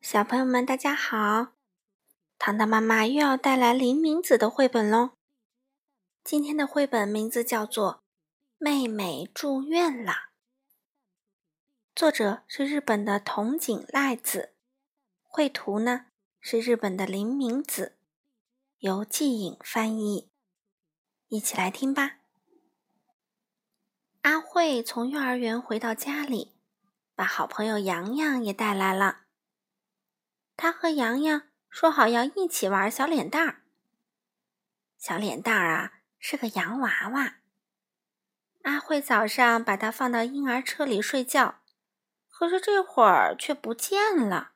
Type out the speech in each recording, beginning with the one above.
小朋友们，大家好！糖糖妈妈又要带来林明子的绘本喽。今天的绘本名字叫做《妹妹住院了》，作者是日本的筒井赖子，绘图呢是日本的林明子，由季颖翻译。一起来听吧。阿慧从幼儿园回到家里，把好朋友洋洋也带来了。他和洋洋说好要一起玩小脸蛋儿。小脸蛋儿啊，是个洋娃娃。阿慧早上把它放到婴儿车里睡觉，可是这会儿却不见了。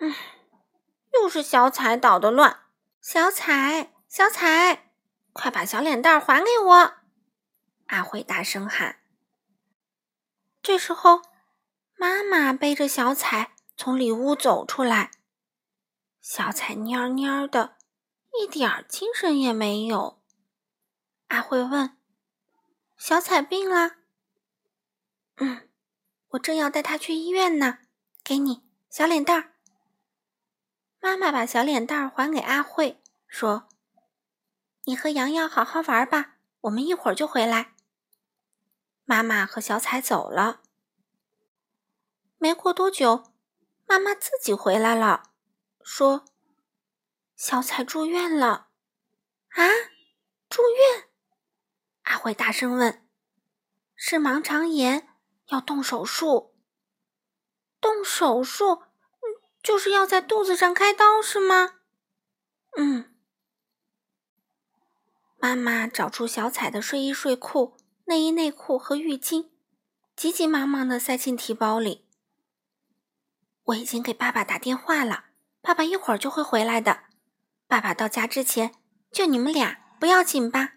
唉，又是小彩捣的乱。小彩，小彩，快把小脸蛋儿还给我！阿慧大声喊。这时候，妈妈背着小彩从里屋走出来。小彩蔫蔫的，一点精神也没有。阿慧问：“小彩病了？”“嗯，我正要带她去医院呢。”“给你，小脸蛋儿。”妈妈把小脸蛋儿还给阿慧，说：“你和洋洋好好玩吧，我们一会儿就回来。”妈妈和小彩走了。没过多久，妈妈自己回来了。说：“小彩住院了，啊，住院！”阿慧大声问：“是盲肠炎，要动手术？动手术？嗯，就是要在肚子上开刀，是吗？”“嗯。”妈妈找出小彩的睡衣、睡裤、内衣、内裤和浴巾，急急忙忙的塞进提包里。我已经给爸爸打电话了。爸爸一会儿就会回来的。爸爸到家之前，就你们俩，不要紧吧？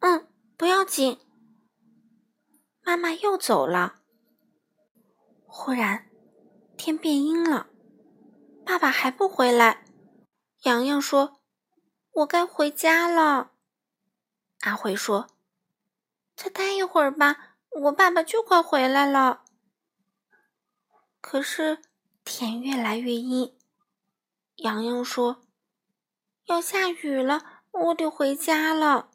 嗯，不要紧。妈妈又走了。忽然，天变阴了，爸爸还不回来。洋洋说：“我该回家了。”阿慧说：“再待一会儿吧，我爸爸就快回来了。”可是天越来越阴。洋洋说：“要下雨了，我得回家了。”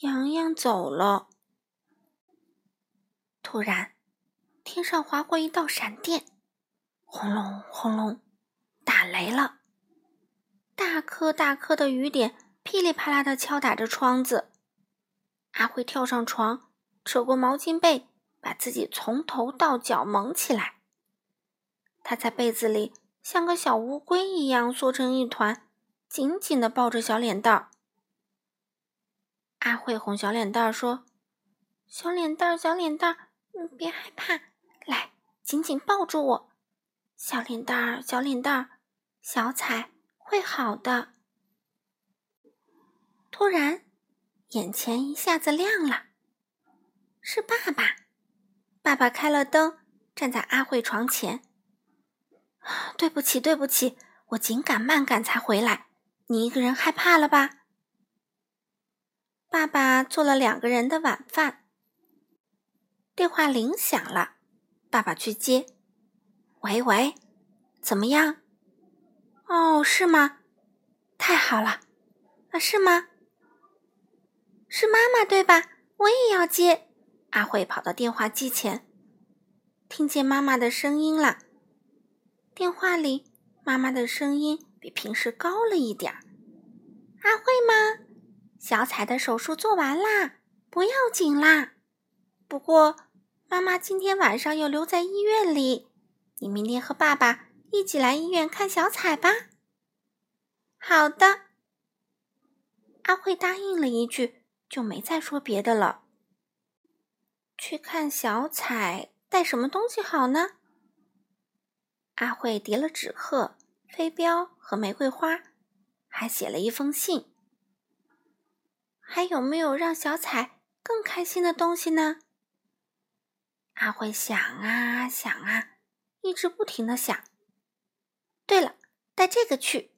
洋洋走了。突然，天上划过一道闪电，轰隆轰隆，打雷了。大颗大颗的雨点噼里啪啦的敲打着窗子。阿辉跳上床，扯过毛巾被，把自己从头到脚蒙起来。他在被子里。像个小乌龟一样缩成一团，紧紧的抱着小脸蛋儿。阿慧哄小脸蛋儿说：“小脸蛋儿，小脸蛋儿，你别害怕，来，紧紧抱住我。小脸蛋儿，小脸蛋儿，小彩会好的。”突然，眼前一下子亮了，是爸爸。爸爸开了灯，站在阿慧床前。对不起，对不起，我紧赶慢赶才回来。你一个人害怕了吧？爸爸做了两个人的晚饭。电话铃响了，爸爸去接。喂喂，怎么样？哦，是吗？太好了。啊，是吗？是妈妈对吧？我也要接。阿慧跑到电话机前，听见妈妈的声音了。电话里，妈妈的声音比平时高了一点儿。阿慧吗？小彩的手术做完啦，不要紧啦。不过，妈妈今天晚上要留在医院里，你明天和爸爸一起来医院看小彩吧。好的。阿慧答应了一句，就没再说别的了。去看小彩，带什么东西好呢？阿慧叠了纸鹤、飞镖和玫瑰花，还写了一封信。还有没有让小彩更开心的东西呢？阿慧想啊想啊，一直不停的想。对了，带这个去。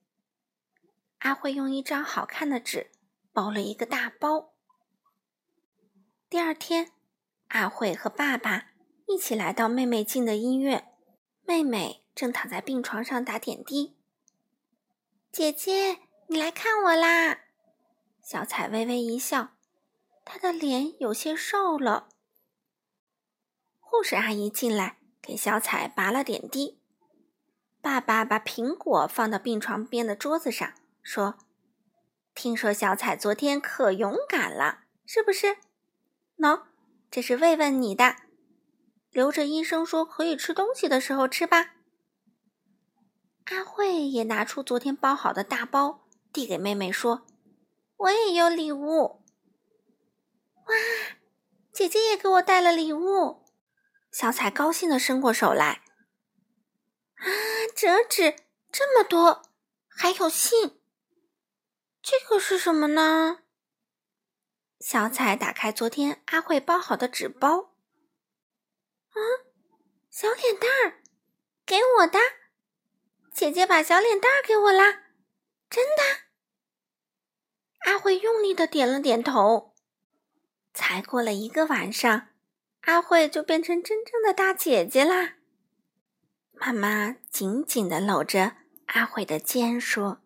阿慧用一张好看的纸包了一个大包。第二天，阿慧和爸爸一起来到妹妹进的医院，妹妹。正躺在病床上打点滴。姐姐，你来看我啦！小彩微微一笑，她的脸有些瘦了。护士阿姨进来，给小彩拔了点滴。爸爸把苹果放到病床边的桌子上，说：“听说小彩昨天可勇敢了，是不是？喏，这是慰问你的，留着医生说可以吃东西的时候吃吧。”阿慧也拿出昨天包好的大包，递给妹妹说：“我也有礼物。”哇，姐姐也给我带了礼物。小彩高兴的伸过手来。啊，折纸这么多，还有信。这个是什么呢？小彩打开昨天阿慧包好的纸包。啊，小脸蛋儿，给我的。姐姐把小脸蛋儿给我啦，真的。阿慧用力的点了点头。才过了一个晚上，阿慧就变成真正的大姐姐啦。妈妈紧紧地搂着阿慧的肩，说：“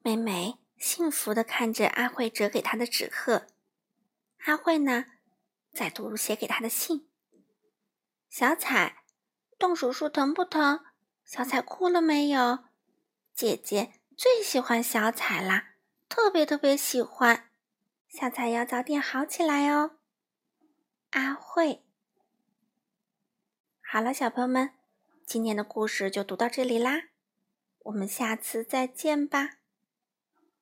妹妹幸福的看着阿慧折给她的纸鹤，阿慧呢，在读写给她的信。小彩，动手术疼不疼？小彩哭了没有？姐姐最喜欢小彩啦，特别特别喜欢。小彩要早点好起来哦。”阿慧，好了，小朋友们。今天的故事就读到这里啦，我们下次再见吧。